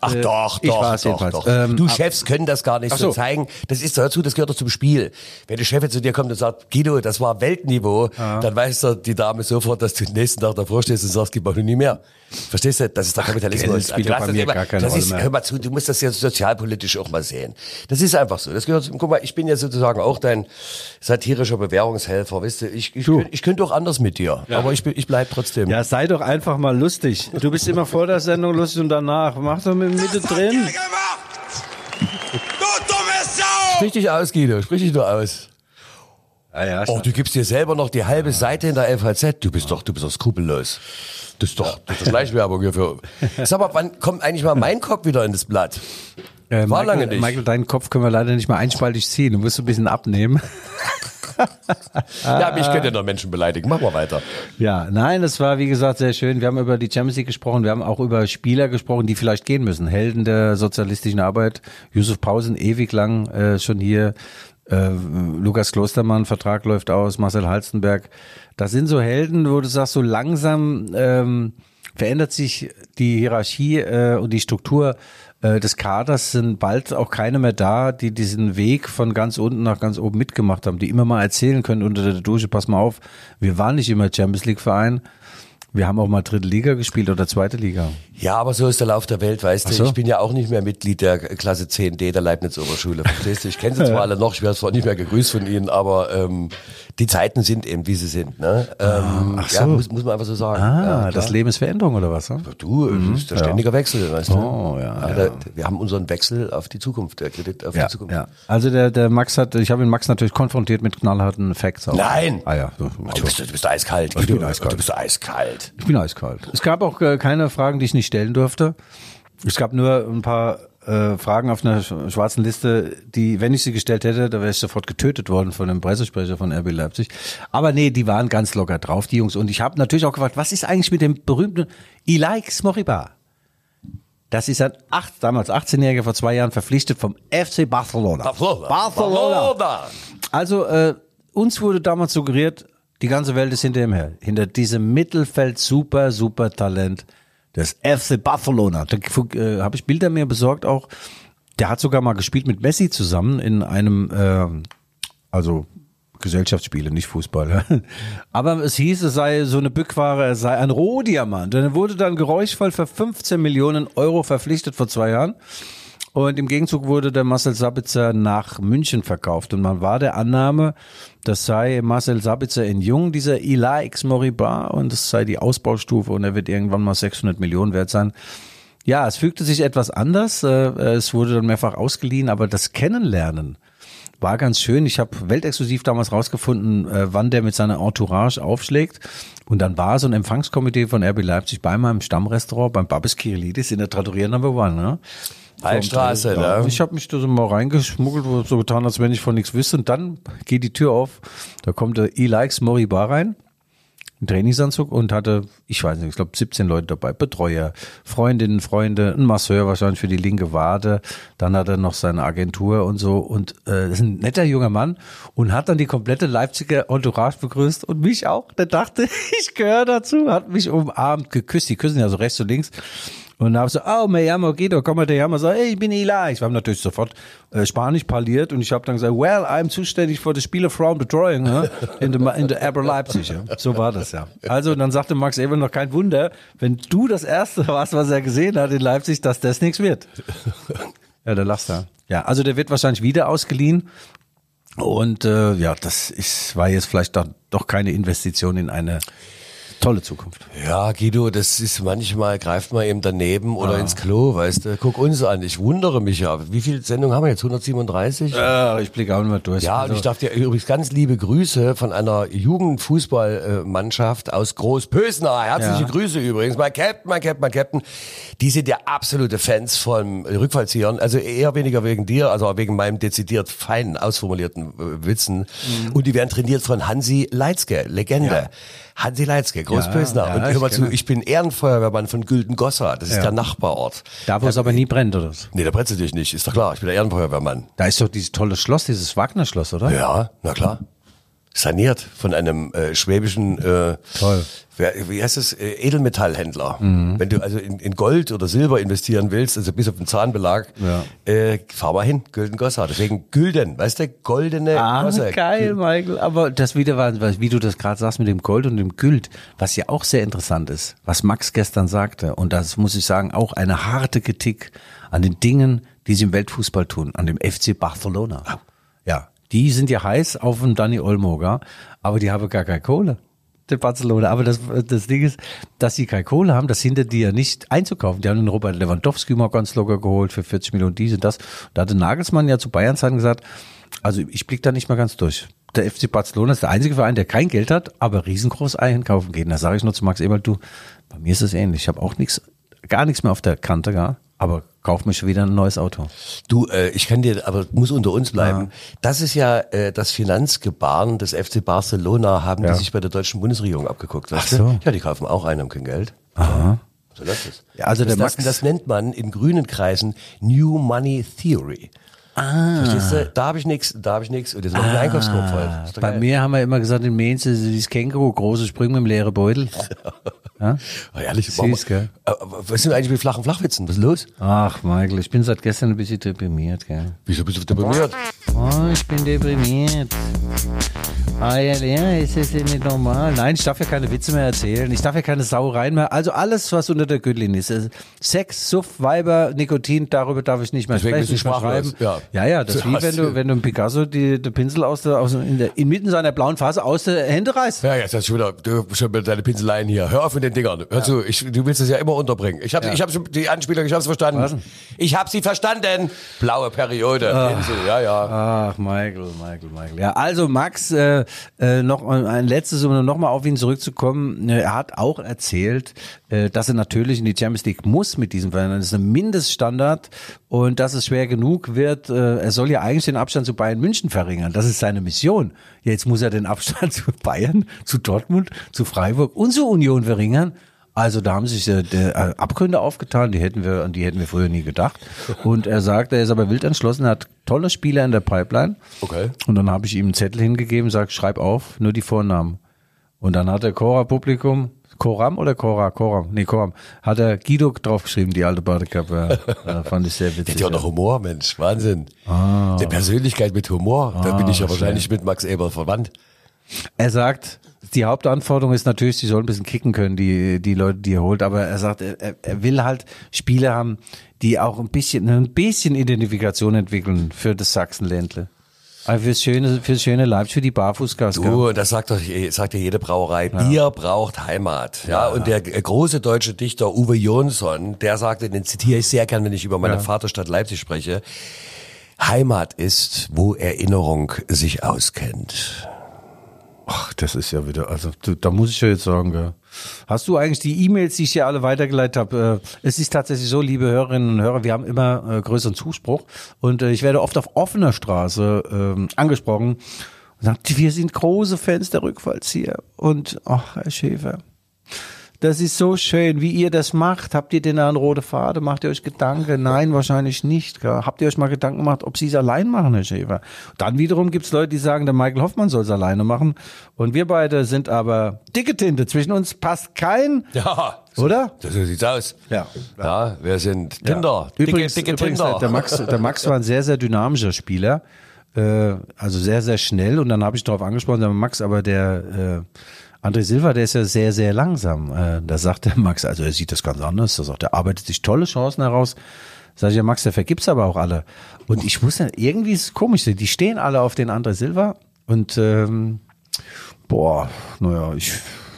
Ach äh, doch, ich doch, doch, jedenfalls. doch. Ähm, du Chefs können das gar nicht Ach so. so. zeigen. Das ist dazu, das gehört doch zum Spiel. Wenn der Chef jetzt zu dir kommt und sagt, Guido, das war Weltniveau, dann weiß doch die Dame sofort, dass du den nächsten Tag davor stehst und sagst, gib mal nie mehr. Verstehst du? Das ist der Kapitalismus. Geld spielt Du doch hast bei das mir immer- gar keine das Rolle ist, mehr. Hör mal zu, du musst das ja sozialpolitisch auch mal sehen. Das ist einfach so. Das gehört, guck mal, ich bin ja sozusagen auch dein satirischer Bewährungshelfer, weißt du. Ich, ich, ich könnte auch anders mit dir, aber ich, ich bleib trotzdem. ja, sei doch einfach mal lustig. Du bist immer vor der Sendung lustig und danach. Mach doch mit Mitte drin. Du dumme Sau! Sprich dich aus, Guido, sprich dich nur aus. Ja, ja, Oh, du gibst dir selber noch die halbe Seite in der FAZ. Du bist doch, du bist doch skrupellos. Das ist doch, das ist doch Schleichwerbung hier für. Sag mal, wann kommt eigentlich mal mein Kopf wieder in das Blatt? Äh, war Michael, lange nicht. Michael, deinen Kopf können wir leider nicht mehr einspaltig ziehen. Du musst ein bisschen abnehmen. Ja, mich könnt ihr noch Menschen beleidigen. Mach mal weiter. Ja, nein, es war wie gesagt sehr schön. Wir haben über die Champions League gesprochen, wir haben auch über Spieler gesprochen, die vielleicht gehen müssen. Helden der sozialistischen Arbeit. Yusuf Pausen ewig lang äh, schon hier. Äh, Lukas Klostermann, Vertrag läuft aus, Marcel Halstenberg. Das sind so Helden, wo du sagst, so langsam ähm, verändert sich die Hierarchie äh, und die Struktur äh, des Kaders sind bald auch keine mehr da, die diesen Weg von ganz unten nach ganz oben mitgemacht haben, die immer mal erzählen können unter der Dusche, pass mal auf, wir waren nicht immer Champions League Verein, wir haben auch mal dritte Liga gespielt oder zweite Liga. Ja, aber so ist der Lauf der Welt, weißt du. so. Ich bin ja auch nicht mehr Mitglied der Klasse 10D der Leibniz-Oberschule. Verstehst du? Ich kenne sie zwar alle noch, ich werde zwar nicht mehr gegrüßt von ihnen, aber ähm, die Zeiten sind eben, wie sie sind. Ne? Ähm, ach Ja, so. muss, muss man einfach so sagen. Ah, ja, das Leben ist Veränderung oder was? Ne? Du, das ist der ständiger Wechsel, weißt du? Oh, ja, Der, wir haben unseren Wechsel auf die Zukunft, der Kredit auf Ja, die Zukunft. ja. Also der, der Max hat, ich habe ihn Max natürlich konfrontiert mit knallharten Facts. Auch. Nein! Ah ja, so, Du bist, du bist eiskalt. Ich bin Du- eiskalt. Du bist eiskalt. Ich bin eiskalt. Es gab auch äh, keine Fragen, die ich nicht stellen durfte. Es gab nur ein paar äh, Fragen auf einer sch- schwarzen Liste, die, wenn ich sie gestellt hätte, da wäre ich sofort getötet worden von dem Pressesprecher von RB Leipzig. Aber nee, die waren ganz locker drauf, die Jungs. Und ich habe natürlich auch gefragt, was ist eigentlich mit dem berühmten Ilaix Moriba? Das ist ein acht, damals 18-Jähriger vor zwei Jahren verpflichtet vom FC Barcelona. Barcelona. Barcelona. Barcelona. Also äh, uns wurde damals suggeriert, die ganze Welt ist hinter ihm her. Hinter diesem Mittelfeld super, super Talent des FC Barcelona. Da äh, habe ich Bilder mir besorgt auch. Der hat sogar mal gespielt mit Messi zusammen in einem, äh, also Gesellschaftsspiele, nicht Fußball. Aber es hieß, es sei so eine Bückware, es sei ein Rohdiamant. Und er wurde dann geräuschvoll für 15 Millionen Euro verpflichtet vor zwei Jahren. Und im Gegenzug wurde der Marcel Sabitzer nach München verkauft. Und man war der Annahme, das sei Marcel Sabitzer in Jung, dieser Ila X Moriba, und das sei die Ausbaustufe und er wird irgendwann mal 600 Millionen wert sein. Ja, es fügte sich etwas anders. Äh, Es wurde dann mehrfach ausgeliehen, aber das Kennenlernen war ganz schön. Ich habe weltexklusiv damals rausgefunden, äh, wann der mit seiner Entourage aufschlägt. Und dann war so ein Empfangskomitee von RB Leipzig bei meinem Stammrestaurant beim Babis Kirilidis in der Trattoria Number One. Ne? Waldstraße, Ja, ne? Ich habe mich da so mal reingeschmuggelt, so getan, als wenn ich von nichts wüsste. Und dann geht die Tür auf. Da kommt der E-Likes Moriba rein. einen Trainingsanzug und hatte, ich weiß nicht, ich glaube 17 Leute dabei, Betreuer, Freundinnen, Freunde, ein Masseur wahrscheinlich für die linke Wade, dann hat er noch seine Agentur und so und äh, das ist ein netter junger Mann und hat dann die komplette Leipziger Entourage begrüßt und mich auch. Der dachte, ich gehöre dazu, hat mich umarmt, geküsst, die küssen ja so rechts und links. Und dann habe ich so, oh, me llamo Guido, mal her, so, hey, ich bin Eli. Ich habe natürlich sofort äh, Spanisch parliert und ich habe dann gesagt, well, I'm zuständig für das Spiele Frauen Betreuung ja, in der in der Aber Leipzig. Ja. So war das ja. Also dann sagte Max Eber noch kein Wunder, wenn du das erste warst, was er gesehen hat in Leipzig, dass das nichts wird. Ja, der lachst da. Ja, also der wird wahrscheinlich wieder ausgeliehen. Und äh, ja, das ist, war jetzt vielleicht doch, doch keine Investition in eine tolle Zukunft. Ja, Guido, das ist manchmal, greift man eben daneben oder ins Klo, weißt du. Guck uns an, ich wundere mich ja. Wie viele Sendungen haben wir jetzt? 137? Äh, ich blicke auch nicht mehr durch. Ja, und ich darf dir übrigens ganz liebe Grüße von einer Jugendfußballmannschaft aus Großpösner. Herzliche Ja. Grüße übrigens. Mein Captain, mein Captain, mein Captain. Die sind ja absolute Fans von Rückfallziehern. Also eher weniger wegen dir, also wegen meinem dezidiert fein ausformulierten äh, Witzen. Und die werden trainiert von Hansi Leitzke, Legende. Mhm. Ja. Hansi Leitzke, Großpösner. Ja, und ich hör mal zu, ich bin Ehrenfeuerwehrmann von Güldengossa. Das ist Ja. der Nachbarort. Da, wo es aber nie brennt, oder. Nee, da brennt natürlich nicht. Ist doch klar. Ich bin der Ehrenfeuerwehrmann. Da ist doch dieses tolle Schloss, dieses Wagner-Schloss, oder? Ja, na klar. Saniert von einem äh, schwäbischen, äh, Toll. wer, wie heißt es, äh, Edelmetallhändler. Wenn du also in, in Gold oder Silber investieren willst, also bis auf den Zahnbelag, Ja. äh, fahr mal hin, Gülden Gossa. Deswegen Gülden, weißt du, goldene Ah, Gosse. geil, Michael. Aber das wieder war, wie du das gerade sagst mit dem Gold und dem Gült, was ja auch sehr interessant ist, was Max gestern sagte, und das muss ich sagen, auch eine harte Kritik an den Dingen, die sie im Weltfußball tun, an dem FC Barcelona. Ja, die sind ja heiß auf den Dani Olmo, gell? aber die haben gar keine Kohle. Der Barcelona. Aber das, das Ding ist, dass sie keine Kohle haben, das hindert die ja nicht einzukaufen. Die haben den Robert Lewandowski mal ganz locker geholt für 40 Millionen dies und das. Da hatte Nagelsmann ja zu Bayern Zeiten gesagt, also ich blick da nicht mal ganz durch. Der FC Barcelona ist der einzige Verein, der kein Geld hat, aber riesengroß einkaufen geht. Da sage ich nur zu Max Eberl, du, bei mir ist es ähnlich. Ich habe auch nichts, gar nichts mehr auf der Kante, gar, aber kauf mir schon wieder ein neues Auto. Du, äh, ich kann dir, aber muss unter uns bleiben. Das ist ja äh, das Finanzgebaren des FC Barcelona, haben Ja. die sich bei der deutschen Bundesregierung abgeguckt. Weißt Ach so. Du? Ja, die kaufen auch ein, haben kein Geld. Aha. So läuft es. Ja, also das, das, das nennt man in grünen Kreisen New Money Theory. Ah. Verstehst du? Da habe ich nichts, da habe ich nichts. Und jetzt noch ein Einkaufskorb voll. Bei geil. mir haben wir immer gesagt, in Mainz ist dieses Känguru, große Sprünge mit dem leeren Beutel. Ja? Oh, ehrlich, Süß, mach mal- gell? Äh, Was sind eigentlich mit flachen Flachwitzen? Was ist los? Ach, Michael, ich bin seit gestern ein bisschen deprimiert, gell? Wieso bist du deprimiert? Oh, ich bin deprimiert. Ah, ja, ja, ist das nicht normal? Nein, ich darf ja keine Witze mehr erzählen. Ich darf ja keine Sauereien mehr. Also alles, was unter der Gürtellinie ist. Also Sex, Suff, Weiber, Nikotin, darüber darf ich nicht mehr Deswegen sprechen, nicht mehr schreiben. ja. Ja, ja, das ist wie wenn du, wenn du Picasso die, den Pinsel aus der, aus, in der, inmitten seiner blauen Phase aus der Hände reißt. Ja, jetzt hast du schon wieder, du schon wieder deine Pinseleien hier. Hör auf mit den Dingern. Hör zu, ich, du willst es ja immer unterbringen. Ich habe Ja. ich hab schon die Anspielung, ich habe verstanden. Was? Ich habe sie verstanden. Blaue Periode. Pinsel, ja, ja. Ach, Michael, Michael, Michael. Ja, also Max, äh, äh, noch ein letztes, um noch mal auf ihn zurückzukommen. Er hat auch erzählt, äh, dass er natürlich in die Champions League muss mit diesem Verein. Das ist ein Mindeststandard und dass es schwer genug wird. Äh, er soll ja eigentlich den Abstand zu Bayern München verringern. Das ist seine Mission. Jetzt muss er den Abstand zu Bayern, zu Dortmund, zu Freiburg und zur Union verringern. Also da haben sich äh, der, äh, Abgründe aufgetan, die hätten wir, an die hätten wir früher nie gedacht. Und er sagt, er ist aber wild entschlossen, er hat tolle Spieler in der Pipeline. Okay. Und dann habe ich ihm einen Zettel hingegeben, sag, schreib auf, nur die Vornamen. Und dann hat der Cora-Publikum, Koram oder Cora? Koram, nee, Koram, hat er Guido draufgeschrieben, die alte Badekappe. Ja, fand ich sehr Hat witzig. ja auch noch Humor, Mensch. Wahnsinn. Eine Persönlichkeit mit Humor. Da bin ich ja wahrscheinlich mit Max Eber verwandt. Er sagt, die Hauptanforderung ist natürlich, sie sollen ein bisschen kicken können, die, die Leute, die er holt. Aber er sagt, er, er will halt Spieler haben, die auch ein bisschen, ein bisschen Identifikation entwickeln für das Sachsenländle. Aber fürs schöne, fürs schöne Leipzig, für die Barfußgas. Du, das sagt doch, sagt ja jede Brauerei, Bier braucht Heimat. Ja, und der große deutsche Dichter Uwe Jonsson, der sagte, den zitiere ich sehr gern, wenn ich über meine Vaterstadt Leipzig spreche. Heimat ist, wo Erinnerung sich auskennt. Ach, das ist ja wieder, also da muss ich ja jetzt sagen, gell. Hast du eigentlich die E-Mails, die ich hier alle weitergeleitet habe? Äh, es ist tatsächlich so, liebe Hörerinnen und Hörer, wir haben immer äh, größeren Zuspruch und äh, ich werde oft auf offener Straße ähm, angesprochen Und sagt, wir sind große Fans der Rückfallzieher. Und, ach, Herr Schäfer, das ist so schön, wie ihr das macht. Habt ihr denn da einen rote Faden? Macht ihr euch Gedanken? Nein, wahrscheinlich nicht. Gell? Habt ihr euch mal Gedanken gemacht, ob sie es allein machen, Herr Schäfer? Dann wiederum gibt's Leute, die sagen, der Michael Hoffmann soll es alleine machen. Und wir beide sind aber dicke Tinte. Zwischen uns passt kein, Ja, oder? so sieht's aus. Ja. Ja, wir sind Tinder. Ja. Übrigens, dicke, dicke übrigens Tinder. der, Max, der Max war ein sehr, sehr dynamischer Spieler. Äh, also sehr, sehr schnell. Und dann habe ich darauf angesprochen, der Max, aber der äh, André Silva, der ist ja sehr, sehr langsam. Äh, da sagt der Max, also er sieht das ganz anders. Da sagt er, arbeitet sich tolle Chancen heraus. Sag ich ja, Max, der vergibt's aber auch alle. Und ich wusste, irgendwie ist es komisch, die stehen alle auf den André Silva. Und ähm, boah, naja, ich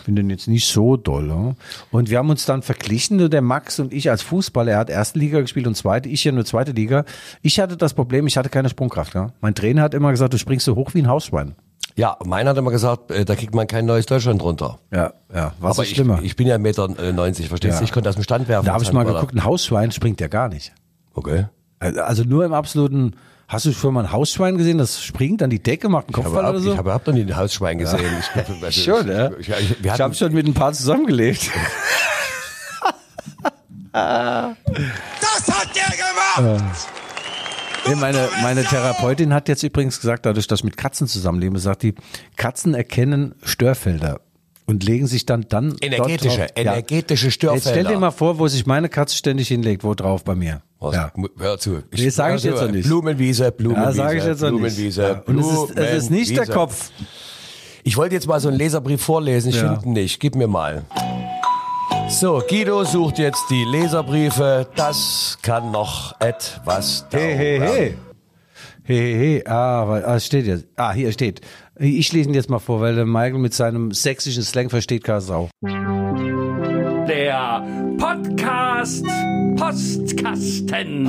finde den jetzt nicht so doll. Ne? Und wir haben uns dann verglichen, der Max und ich als Fußballer. Er hat erste Liga gespielt und zweite, ich ja nur zweite Liga. Ich hatte das Problem, ich hatte keine Sprungkraft. Ja? Mein Trainer hat immer gesagt, du springst so hoch wie ein Hausschwein. Ja, meiner hat immer gesagt, äh, da kriegt man kein neues Deutschland runter. Ja, ja, was Aber ist schlimmer? Ich, ich bin ja 1,90 Meter, 90, verstehst Ja. du? Ich konnte aus dem Stand werfen. da habe ich mal geguckt, ein Hausschwein springt ja gar nicht. Okay. Also nur im absoluten, hast du schon mal ein Hausschwein gesehen, das springt an die Decke, macht einen Ich habe, Kopfball oder so? ich habe überhaupt noch nie ein Hausschwein gesehen. Ich, glaub, also, Schon, ja? Ich, ich, ich hatten, habe schon mit ein paar zusammengelebt. Das hat der gemacht! Nee, meine, meine Therapeutin hat jetzt übrigens gesagt, dadurch, dass ich mit Katzen zusammenlebe, sagt die, Katzen erkennen Störfelder und legen sich dann dann dort Energetische, drauf. energetische Jetzt stell Störfelder. dir mal vor, wo sich meine Katze ständig hinlegt, wo drauf bei mir. Was? Ja. Hör zu. Nee, sag ich jetzt noch nicht. Blumenwiese, Blumenwiese. Ja, sage ich jetzt. Blumenwiese, Ja. Und es ist, es ist nicht der Blumenwiese. Kopf. Ich wollte jetzt mal so einen Leserbrief vorlesen. Ich Ja. finde ihn nicht. Gib mir mal. So, Guido sucht jetzt die Leserbriefe. Das kann noch etwas dauern. Hey, hey, hey. Hey, hey. Ah, aber, ah, es steht jetzt. Ah, hier steht. Ich lese ihn jetzt mal vor, weil der Michael mit seinem sächsischen Slang versteht keine Sau. Der Podcast Postkasten.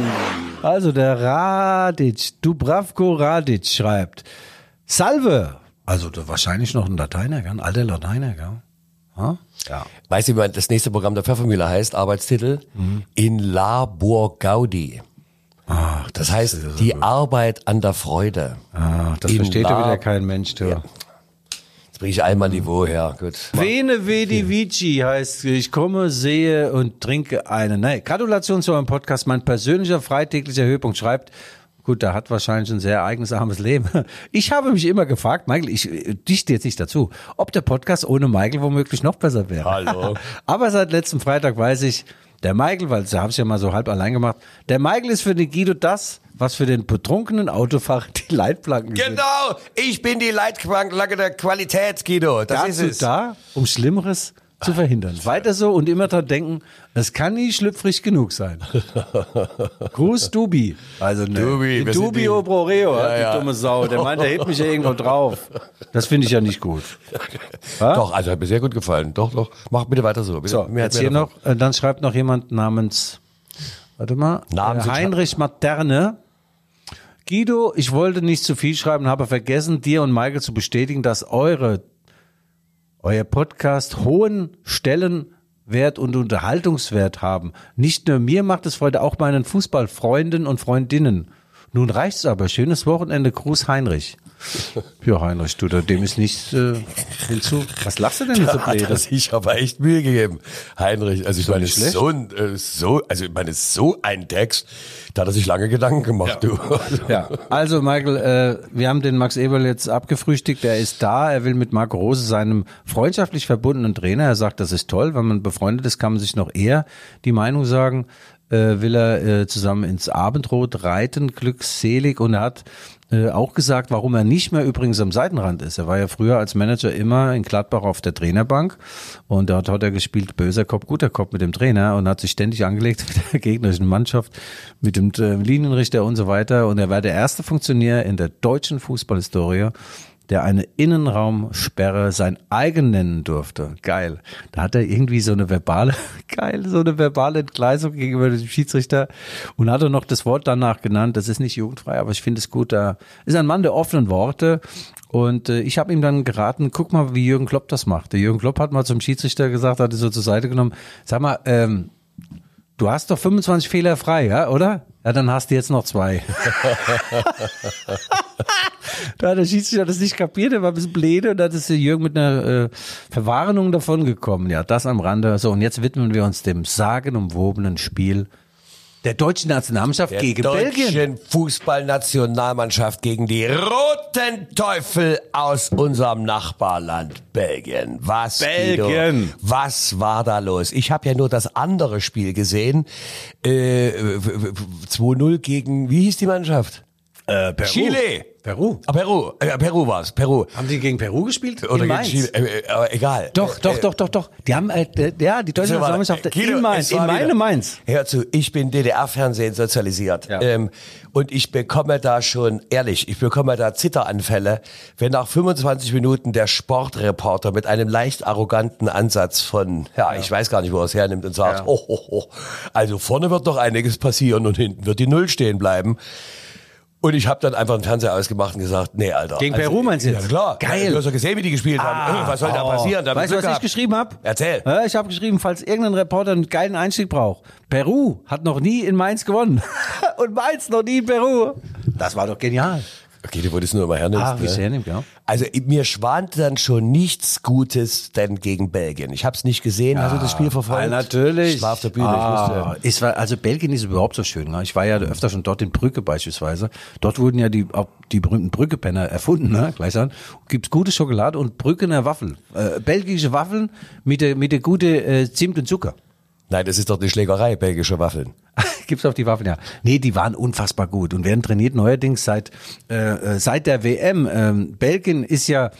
Also der Radic, Dubravko Radic schreibt, Salve. Also wahrscheinlich noch ein Lateiner, gell? ein alter Lateiner, gell? Ha? Ja. Weißt du, wie man das nächste Programm der Pfeffermühle heißt? Arbeitstitel? Mhm. In Labor Gaudi. Ach, Das heißt, die Arbeit an der Freude. ah, das in versteht ja wieder kein Mensch, du. Jetzt bringe ich einmal Niveau her. Gut. Vene Vedi Vici heißt, ich komme, sehe und trinke eine. Nein, Gratulation zu eurem Podcast. Mein persönlicher freitäglicher Höhepunkt schreibt, gut, da hat wahrscheinlich ein sehr eigenes armes Leben. Ich habe mich immer gefragt, Michael, ich äh, dichte jetzt nicht dazu, ob der Podcast ohne Michael womöglich noch besser wäre. Hallo. Aber seit letztem Freitag weiß ich, der Michael, weil da habe ich ja mal so halb allein gemacht, der Michael ist für den Guido das, was für den betrunkenen Autofahrer die Leitplanken sind. Genau, ich bin die Leitplanke der Qualität, Guido. Das ist dazu es. da, um Schlimmeres zu verhindern. Weiter so und immer dran denken, es kann nie schlüpfrig genug sein. Gruß Dubi. Also ne, Dubi, die Dubio die- pro Reo, Ja, die ja. dumme Sau. Der meint, der hebt mich ja irgendwo drauf. Das finde ich ja nicht gut. Ha? Doch, also hat mir sehr gut gefallen. Doch, doch. Mach bitte weiter so. Bitte. So, jetzt hier noch, äh, dann schreibt noch jemand namens, warte mal, äh, sind- Heinrich Materne. Guido, ich wollte nicht zu viel schreiben, habe vergessen, dir und Michael zu bestätigen, dass eure, euer Podcast hohen Stellenwert und Unterhaltungswert haben. Nicht nur mir macht es Freude, auch meinen Fußballfreunden und Freundinnen. Nun reicht's aber. Schönes Wochenende. Gruß Heinrich. Ja, Heinrich, du, dem ist nichts äh, hinzu. Was lachst du denn jetzt so Hat er blöd? sich aber echt Mühe gegeben, Heinrich. Also ich meine, so ein, äh, so, also ich meine, so ein Text, da hat er sich lange Gedanken gemacht, du. Ja, also Michael, äh, wir haben den Max Eberl jetzt abgefrühstückt. Er ist da. Er will mit Marco Rose, seinem freundschaftlich verbundenen Trainer, er sagt, das ist toll. Wenn man befreundet ist, kann man sich noch eher die Meinung sagen. Äh, will er äh, zusammen ins Abendrot reiten, glückselig. Und er hat äh, auch gesagt, warum er nicht mehr übrigens am Seitenrand ist. Er war ja früher als Manager immer in Gladbach auf der Trainerbank und dort hat er gespielt böser Kopf, guter Kopf mit dem Trainer und hat sich ständig angelegt mit der gegnerischen Mannschaft, mit dem äh, Linienrichter und so weiter. Und er war der erste Funktionär in der deutschen Fußballhistorie, der eine Innenraumsperre sein eigen nennen durfte. Geil. Da hat er irgendwie so eine verbale, geil, so eine verbale Entgleisung gegenüber dem Schiedsrichter und hat er noch das Wort danach genannt. Das ist nicht jugendfrei, aber ich finde es gut. Da ist ein Mann der offenen Worte. Und äh, ich habe ihm dann geraten, guck mal, wie Jürgen Klopp das macht. Der Jürgen Klopp hat mal zum Schiedsrichter gesagt, hat er so zur Seite genommen, sag mal, ähm, du hast doch 25 Fehler frei, ja, oder? Ja, dann hast du jetzt noch zwei. da hat der Schiedsrichter das nicht kapiert, der war ein bisschen blöde und da ist Jürgen mit einer äh, Verwarnung davon gekommen. Ja, das am Rande. So, und jetzt widmen wir uns dem sagenumwobenen Spiel der deutschen Nationalmannschaft Der gegen Belgien. deutschen Fußballnationalmannschaft gegen die roten Teufel aus unserem Nachbarland Belgien. Was, Belgien. Guido, was war da los? Ich habe ja nur das andere Spiel gesehen. Äh, 2-0 gegen, wie hieß die Mannschaft? Äh, Peru. Chile. Peru. Ah, Peru. Äh, Peru war's. Peru. Haben die gegen Peru gespielt? Oder In gegen Mainz. Chile. Äh, äh, egal. Doch, doch, Äh, doch, doch, doch. Die haben, äh, ja, die deutsche So war. Nationalmannschaft Guido, in Mainz, es in war meine wieder- Mainz. Hör zu, ich bin DDR-Fernsehen sozialisiert. Ja. Ähm, und ich bekomme da schon, ehrlich, ich bekomme da Zitteranfälle, wenn nach 25 Minuten der Sportreporter mit einem leicht arroganten Ansatz von, ja, ich weiß gar nicht, wo er es hernimmt und sagt, Ja. oh, oh, oh, also vorne wird doch einiges passieren und hinten wird die Null stehen bleiben. Und ich habe dann einfach den Fernseher ausgemacht und gesagt, nee, Alter. Gegen Peru meinst du Ja, jetzt? klar. Geil. Du hast doch gesehen, wie die gespielt haben. Äh, Was soll da Oh. passieren? Da haben wir weißt du, was ich gehabt. geschrieben habe? Erzähl. Ja, ich habe geschrieben, falls irgendein Reporter einen geilen Einstieg braucht. Peru hat noch nie in Mainz gewonnen. Und Mainz noch nie in Peru. Das war doch genial. Okay, du wolltest nur immer hernimmst. Ah, ne? hernimmt, ja. Also mir schwante dann schon nichts Gutes denn gegen Belgien. Ich habe es nicht gesehen. Hast du das Spiel verfolgt? Ja, natürlich. Ich war auf der Bühne. Ah, Ich musste. es war, also Belgien ist überhaupt so schön. Ne? Ich war ja öfter schon dort in Brücke beispielsweise. Dort wurden ja die, auch die berühmten Brückepenner erfunden, ne? gleich an. Gibt's gute Schokolade und Brückener Waffeln. Äh, belgische Waffeln mit der, mit der gute äh, Zimt und Zucker. Nein, das ist doch eine Schlägerei, belgische Waffeln. Gibt's auf die Waffen, ja. Nee, die waren unfassbar gut und werden trainiert neuerdings seit, äh, äh, seit der WM. Ähm, Belgien ist ja,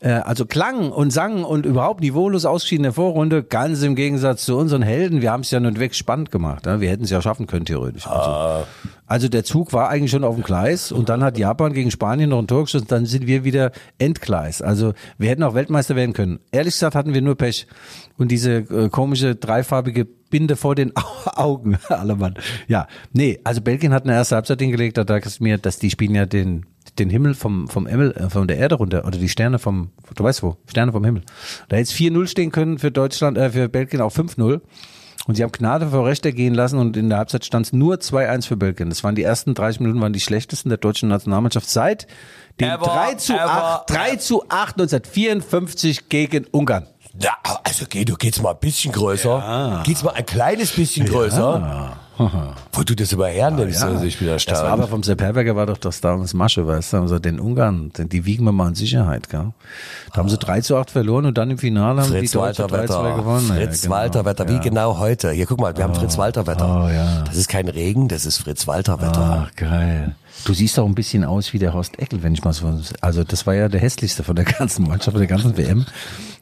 äh, also klang und sang und überhaupt niveaulos ausgeschieden in der Vorrunde, ganz im Gegensatz zu unseren Helden. Wir haben es ja nun weg spannend gemacht. Ne? Wir hätten es ja schaffen können, theoretisch. Also, also der Zug war eigentlich schon auf dem Gleis und dann hat Japan gegen Spanien noch ein Tor geschossen, dann sind wir wieder Endgleis. Also wir hätten auch Weltmeister werden können. Ehrlich gesagt hatten wir nur Pech. Und diese äh, komische dreifarbige Binde vor den Au- Augen, alle Mann. Ja, nee, also Belgien hat eine erste Halbzeit hingelegt, da dachte ich mir, dass die spielen ja den den Himmel vom vom Himmel äh, von der Erde runter oder die Sterne vom du weißt wo, Sterne vom Himmel. Da hätte es 4-0 stehen können für Deutschland äh, für Belgien auch 5-0. Und sie haben Gnade vor Rechter gehen lassen und in der Halbzeit stand es nur 2-1 für Belgien. Das waren die ersten 30 Minuten waren die schlechtesten der deutschen Nationalmannschaft seit dem Ever, 3 zu ever, 8, 3 zu 8 1954 gegen Ungarn. Ja, also geh, du geht's mal ein bisschen größer. Geht's mal ein kleines bisschen größer. Wo du das immer hernimmst, also ich bin Das war aber erstaunt. vom Sepp Herberger war doch das damals Masche, weißt du? Also den Ungarn, die wiegen wir mal in Sicherheit, gell? Da haben sie 3 zu 8 verloren und dann im Finale haben Fritz die Deutschen Walter 3 zu 2 Wetter. gewonnen. Fritz ja, genau. Walter Wetter, wie Ja. genau heute. Hier, guck mal, wir haben Fritz Walter Wetter. Oh, ja. Das ist kein Regen, das ist Fritz Walter Wetter. Ach, geil. Du siehst doch ein bisschen aus wie der Horst Eckel, wenn ich mal so, also das war ja der hässlichste von der ganzen Mannschaft, von der ganzen WM.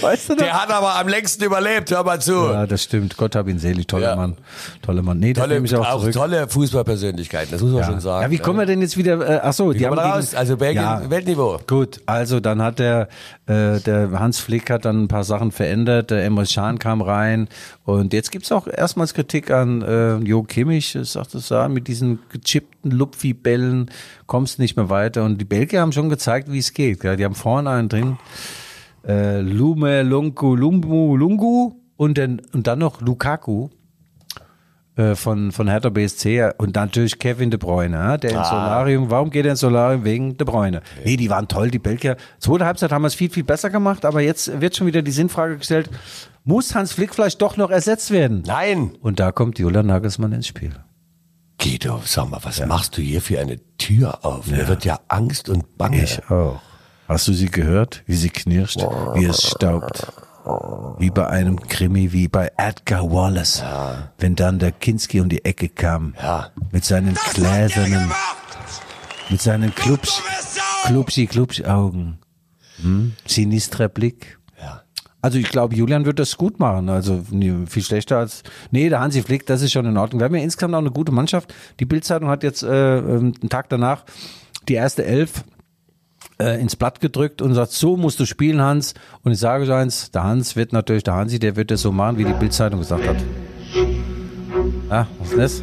weißt du noch? Der hat aber am längsten überlebt, hör mal zu. Ja, das stimmt. Gott hab ihn selig. Toller Ja. Mann. Toller Mann. Nee, das Tolle, nehme ich auch, auch tolle Fußballpersönlichkeiten, das muss man Ja. schon sagen. ja, wie kommen wir denn jetzt wieder? Äh, ach so, die haben raus? Also Belgien, Weltniveau. Gut, also dann hat der äh, der Hans Flick hat dann ein paar Sachen verändert. Der Emre Can kam rein und jetzt gibt's auch erstmals Kritik an äh, Jo Kimmich. Das sagt es da mit diesen gechippten Lupfi-Bällen kommst du nicht mehr weiter. Und die Belgier haben schon gezeigt, wie es geht. Ja, die haben vorne einen drin. Äh, Lume Lungu Lumbu Lungu und dann und dann noch Lukaku äh, von, von Hertha BSC und natürlich Kevin De Bruyne, ja, der ins Solarium, warum geht er ins Solarium? Wegen De Bruyne. Nee, die waren toll, die Belgier. Zweite Halbzeit haben wir es viel, viel besser gemacht, aber jetzt wird schon wieder die Sinnfrage gestellt, muss Hans Flick vielleicht doch noch ersetzt werden? Nein. Und da kommt Julian Nagelsmann ins Spiel. Guido, sag mal, was machst du hier für eine Tür auf? Mir wird ja Angst und Bange. Ich auch. Hast du sie gehört, wie sie knirscht, wie es staubt? Wie bei einem Krimi, wie bei Edgar Wallace. Wenn dann der Kinski um die Ecke kam. Ja. Mit seinen Das gläsernen, mit seinen Klubsch! Klubschi, Klubsch-Augen. Hm? Sinistrer Blick. Ja. Also ich glaube, Julian wird das gut machen. Also viel schlechter als. Nee, der Hansi Flick, das ist schon in Ordnung. Wir haben ja insgesamt auch eine gute Mannschaft. Die Bildzeitung hat jetzt äh, ähm, einen Tag danach die erste Elf äh, ins Blatt gedrückt und sagt, so musst du spielen, Hans. Und ich sage euch eins, der Hans wird natürlich, der Hansi, der wird das so machen, wie die Bildzeitung gesagt hat. Ah, was ist das?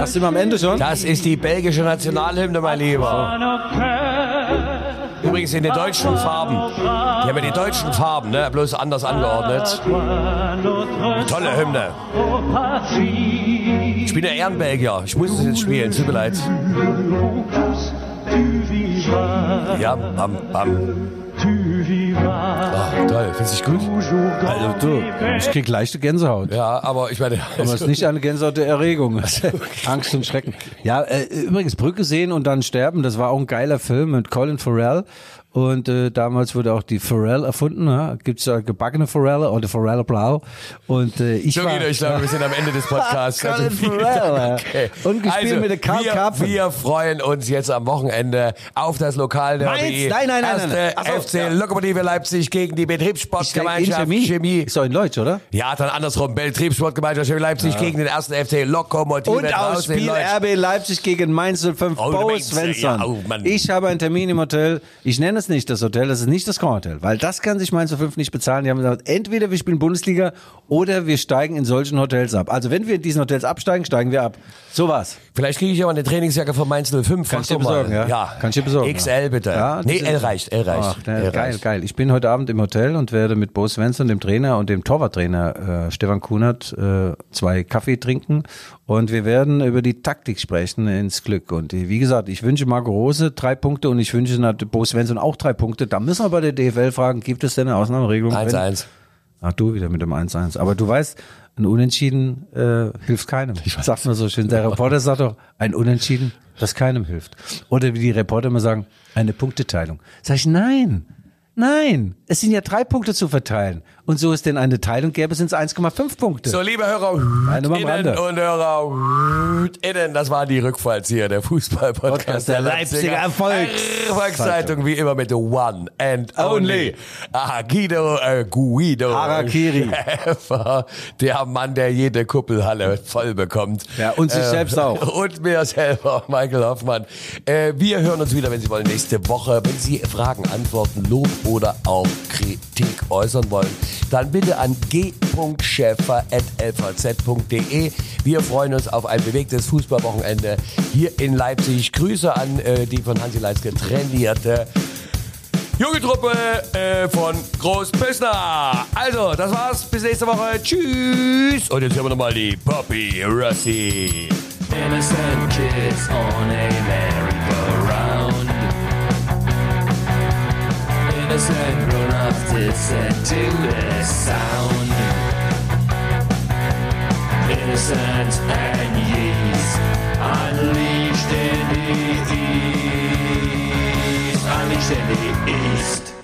Ach, sind wir am Ende schon? Das ist die belgische Nationalhymne, mein Lieber. übrigens in den deutschen Farben. Die haben ja die deutschen Farben, ne? bloß anders angeordnet. Tolle Hymne. Ich bin der Ehrenbelgier. Ich muss es jetzt spielen. Tut mir leid. Ja, bam, bam. Ah, toll. Findest du gut? Also du, ich krieg leichte Gänsehaut. Ja, aber ich meine. Aber es ist nicht eine Gänsehaut der Erregung. Angst und Schrecken. Ja, äh, übrigens Brücke sehen und dann sterben, das war auch ein geiler Film mit Colin Farrell. Und äh, damals wurde auch die Forelle erfunden. Ja? Gibt es äh, gebackene Forelle oder Forelle Blau. Und äh, ich So, war... Guido, ich glaube, wir sind am Ende des Podcasts. Farrell, Dank. ja. Und gespielt mit der Karl wir, Karpfen. wir freuen uns jetzt am Wochenende auf das Lokal Mainz? Nein, nein, nein, nein, nein. FC ja. Lokomotive Leipzig gegen die Betriebssportgemeinschaft Chemie. Chemie. Ist doch in Deutsch, oder? Ja, dann andersrum. Betriebssportgemeinschaft Chemie Leipzig gegen den ersten FC Lokomotive Und auch Spiel. RB Leipzig gegen Mainz 05 Oh, Bo Svensson. ja, oh, ich habe einen Termin im Hotel. Ich nenne es nicht das Hotel, das ist nicht das Grand Hotel, weil das kann sich Mainz 05 nicht bezahlen. Die haben gesagt, entweder wir spielen Bundesliga oder wir steigen in solchen Hotels ab. Also wenn wir in diesen Hotels absteigen, steigen wir ab. So was. Vielleicht kriege ich aber eine Trainingsjacke von Mainz 05. Kann ich dir Frag doch mal. besorgen, ja? Kann ich dir besorgen, XL ja. bitte. Ja, nee, L reicht, L reicht. Ach, ne, L geil, reicht. geil. Ich bin heute Abend im Hotel und werde mit Bo Svensson, dem Trainer, und dem Torwarttrainer äh, Stefan Kunert äh, zwei Kaffee trinken. Und wir werden über die Taktik sprechen ins Glück. Und äh, wie gesagt, ich wünsche Marco Rose drei Punkte und ich wünsche Bo Svensson auch drei Punkte. Da müssen wir bei der DFL fragen, gibt es denn eine Ausnahmeregelung? Wenn- 1-1. Ach, du wieder mit dem 1-1. Aber du weißt, ein Unentschieden äh, hilft keinem. Sagt man so schön. Der Reporter sagt doch, ein Unentschieden, das keinem hilft. Oder wie die Reporter immer sagen, eine Punkteteilung. Sag ich, nein, nein, es sind ja drei Punkte zu verteilen. Und so es denn eine Teilung gäbe, sind es 1,5 Punkte. So, liebe Hörer innen und Hörer innen, das war die Rückfallzieher, der Fußball-Podcast Podcast der Leipziger Erfolgs- Erfolgszeitung, wie immer mit the one and only. Ah, Guido, äh, Guido. Harakiri. Schäfer, der Mann, der jede Kuppelhalle voll bekommt. Äh, Ja, und sich selbst auch. Und mir selber, Michael Hoffmann. Äh, wir hören uns wieder, wenn Sie wollen, nächste Woche. Wenn Sie Fragen, Antworten, Lob oder auch Kritik äußern wollen, dann bitte an g.schäfer.lvz.de. Wir freuen uns auf ein bewegtes Fußballwochenende hier in Leipzig. Grüße an äh, die von Hansi Leitzke trainierte junge Truppe äh, von Großpössner. Also, das war's. Bis nächste Woche. Tschüss. Und jetzt hören wir nochmal die Poppy Rossi. Innocent kids on a merry-go-round. Innocent grown-ups listen to this sound. Innocent and yeast unleashed in the east. Unleashed in the east.